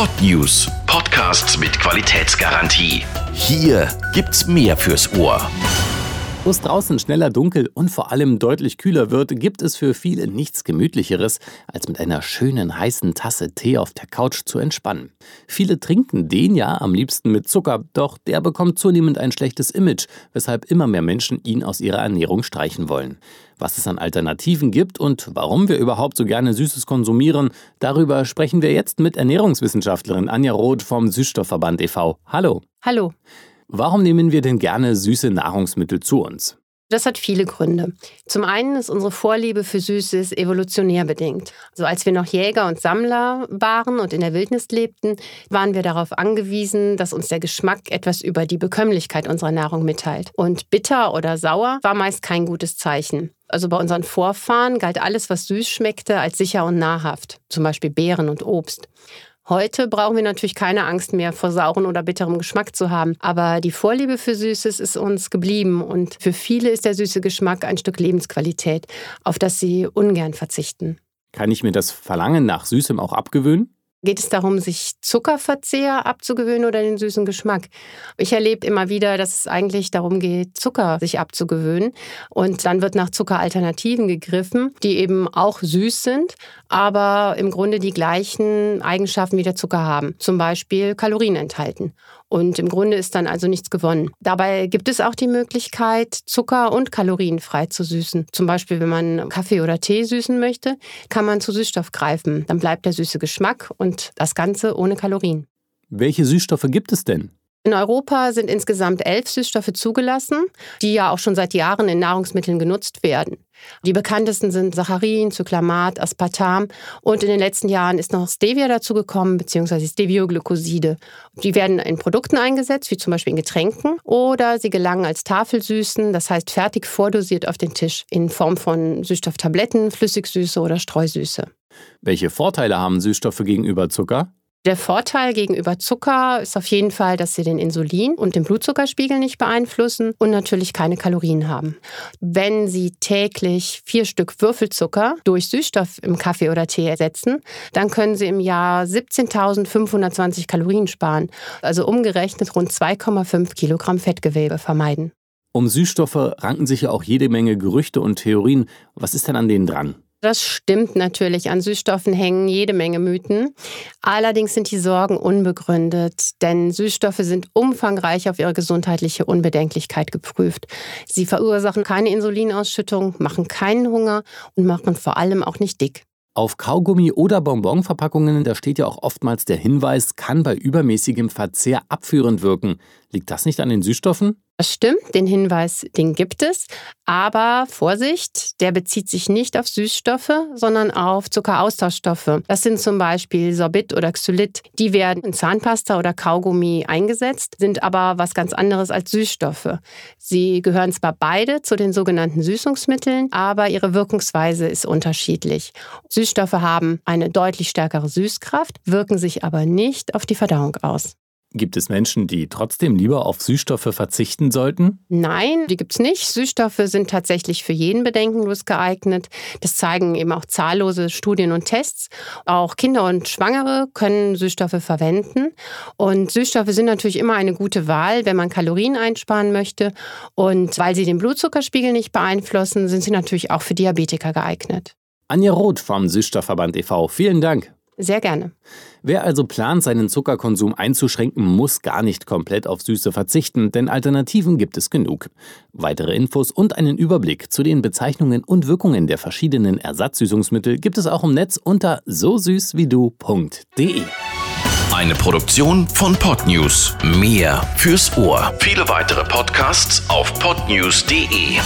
Podnews. Podcasts mit Qualitätsgarantie. Hier gibt's mehr fürs Ohr. Wo es draußen schneller dunkel und vor allem deutlich kühler wird, gibt es für viele nichts Gemütlicheres, als mit einer schönen heißen Tasse Tee auf der Couch zu entspannen. Viele trinken den ja am liebsten mit Zucker, doch der bekommt zunehmend ein schlechtes Image, weshalb immer mehr Menschen ihn aus ihrer Ernährung streichen wollen. Was es an Alternativen gibt und warum wir überhaupt so gerne Süßes konsumieren, darüber sprechen wir jetzt mit Ernährungswissenschaftlerin Anja Roth vom Süßstoffverband e.V. Hallo. Hallo. Warum nehmen wir denn gerne süße Nahrungsmittel zu uns? Das hat viele Gründe. Zum einen ist unsere Vorliebe für Süßes evolutionär bedingt. Also als wir noch Jäger und Sammler waren und in der Wildnis lebten, waren wir darauf angewiesen, dass uns der Geschmack etwas über die Bekömmlichkeit unserer Nahrung mitteilt. Und bitter oder sauer war meist kein gutes Zeichen. Also bei unseren Vorfahren galt alles, was süß schmeckte, als sicher und nahrhaft, zum Beispiel Beeren und Obst. Heute brauchen wir natürlich keine Angst mehr vor sauren oder bitterem Geschmack zu haben. Aber die Vorliebe für Süßes ist uns geblieben und für viele ist der süße Geschmack ein Stück Lebensqualität, auf das sie ungern verzichten. Kann ich mir das Verlangen nach Süßem auch abgewöhnen? Geht es darum, sich Zuckerverzehr abzugewöhnen oder den süßen Geschmack? Ich erlebe immer wieder, dass es eigentlich darum geht, Zucker sich abzugewöhnen. Und dann wird nach Zuckeralternativen gegriffen, die eben auch süß sind, aber im Grunde die gleichen Eigenschaften wie der Zucker haben. Zum Beispiel Kalorien enthalten. Und im Grunde ist dann also nichts gewonnen. Dabei gibt es auch die Möglichkeit, Zucker und Kalorien frei zu süßen. Zum Beispiel, wenn man Kaffee oder Tee süßen möchte, kann man zu Süßstoff greifen. Dann bleibt der süße Geschmack und das Ganze ohne Kalorien. Welche Süßstoffe gibt es denn? In Europa sind insgesamt elf Süßstoffe zugelassen, die ja auch schon seit Jahren in Nahrungsmitteln genutzt werden. Die bekanntesten sind Saccharin, Zyklamat, Aspartam und in den letzten Jahren ist noch Stevia dazugekommen, beziehungsweise Stevioglycoside. Die werden in Produkten eingesetzt, wie zum Beispiel in Getränken, oder sie gelangen als Tafelsüßen, das heißt fertig vordosiert auf den Tisch, in Form von Süßstofftabletten, Flüssigsüße oder Streusüße. Welche Vorteile haben Süßstoffe gegenüber Zucker? Der Vorteil gegenüber Zucker ist auf jeden Fall, dass sie den Insulin- und den Blutzuckerspiegel nicht beeinflussen und natürlich keine Kalorien haben. Wenn Sie täglich vier Stück Würfelzucker durch Süßstoff im Kaffee oder Tee ersetzen, dann können Sie im Jahr 17.520 Kalorien sparen, also umgerechnet rund 2,5 Kilogramm Fettgewebe vermeiden. Um Süßstoffe ranken sich ja auch jede Menge Gerüchte und Theorien. Was ist denn an denen dran? Das stimmt natürlich. An Süßstoffen hängen jede Menge Mythen. Allerdings sind die Sorgen unbegründet, denn Süßstoffe sind umfangreich auf ihre gesundheitliche Unbedenklichkeit geprüft. Sie verursachen keine Insulinausschüttung, machen keinen Hunger und machen vor allem auch nicht dick. Auf Kaugummi- oder Bonbonverpackungen, da steht ja auch oftmals der Hinweis, kann bei übermäßigem Verzehr abführend wirken. Liegt das nicht an den Süßstoffen? Das stimmt, den Hinweis, den gibt es. Aber Vorsicht, der bezieht sich nicht auf Süßstoffe, sondern auf Zuckeraustauschstoffe. Das sind zum Beispiel Sorbit oder Xylit. Die werden in Zahnpasta oder Kaugummi eingesetzt, sind aber was ganz anderes als Süßstoffe. Sie gehören zwar beide zu den sogenannten Süßungsmitteln, aber ihre Wirkungsweise ist unterschiedlich. Süßstoffe haben eine deutlich stärkere Süßkraft, wirken sich aber nicht auf die Verdauung aus. Gibt es Menschen, die trotzdem lieber auf Süßstoffe verzichten sollten? Nein, die gibt es nicht. Süßstoffe sind tatsächlich für jeden bedenkenlos geeignet. Das zeigen eben auch zahllose Studien und Tests. Auch Kinder und Schwangere können Süßstoffe verwenden. Und Süßstoffe sind natürlich immer eine gute Wahl, wenn man Kalorien einsparen möchte. Und weil sie den Blutzuckerspiegel nicht beeinflussen, sind sie natürlich auch für Diabetiker geeignet. Anja Roth vom Süßstoffverband e.V. Vielen Dank. Sehr gerne. Wer also plant, seinen Zuckerkonsum einzuschränken, muss gar nicht komplett auf Süße verzichten, denn Alternativen gibt es genug. Weitere Infos und einen Überblick zu den Bezeichnungen und Wirkungen der verschiedenen Ersatzsüßungsmittel gibt es auch im Netz unter so süß wie du.de. Eine Produktion von Podnews. Mehr fürs Ohr. Viele weitere Podcasts auf podnews.de.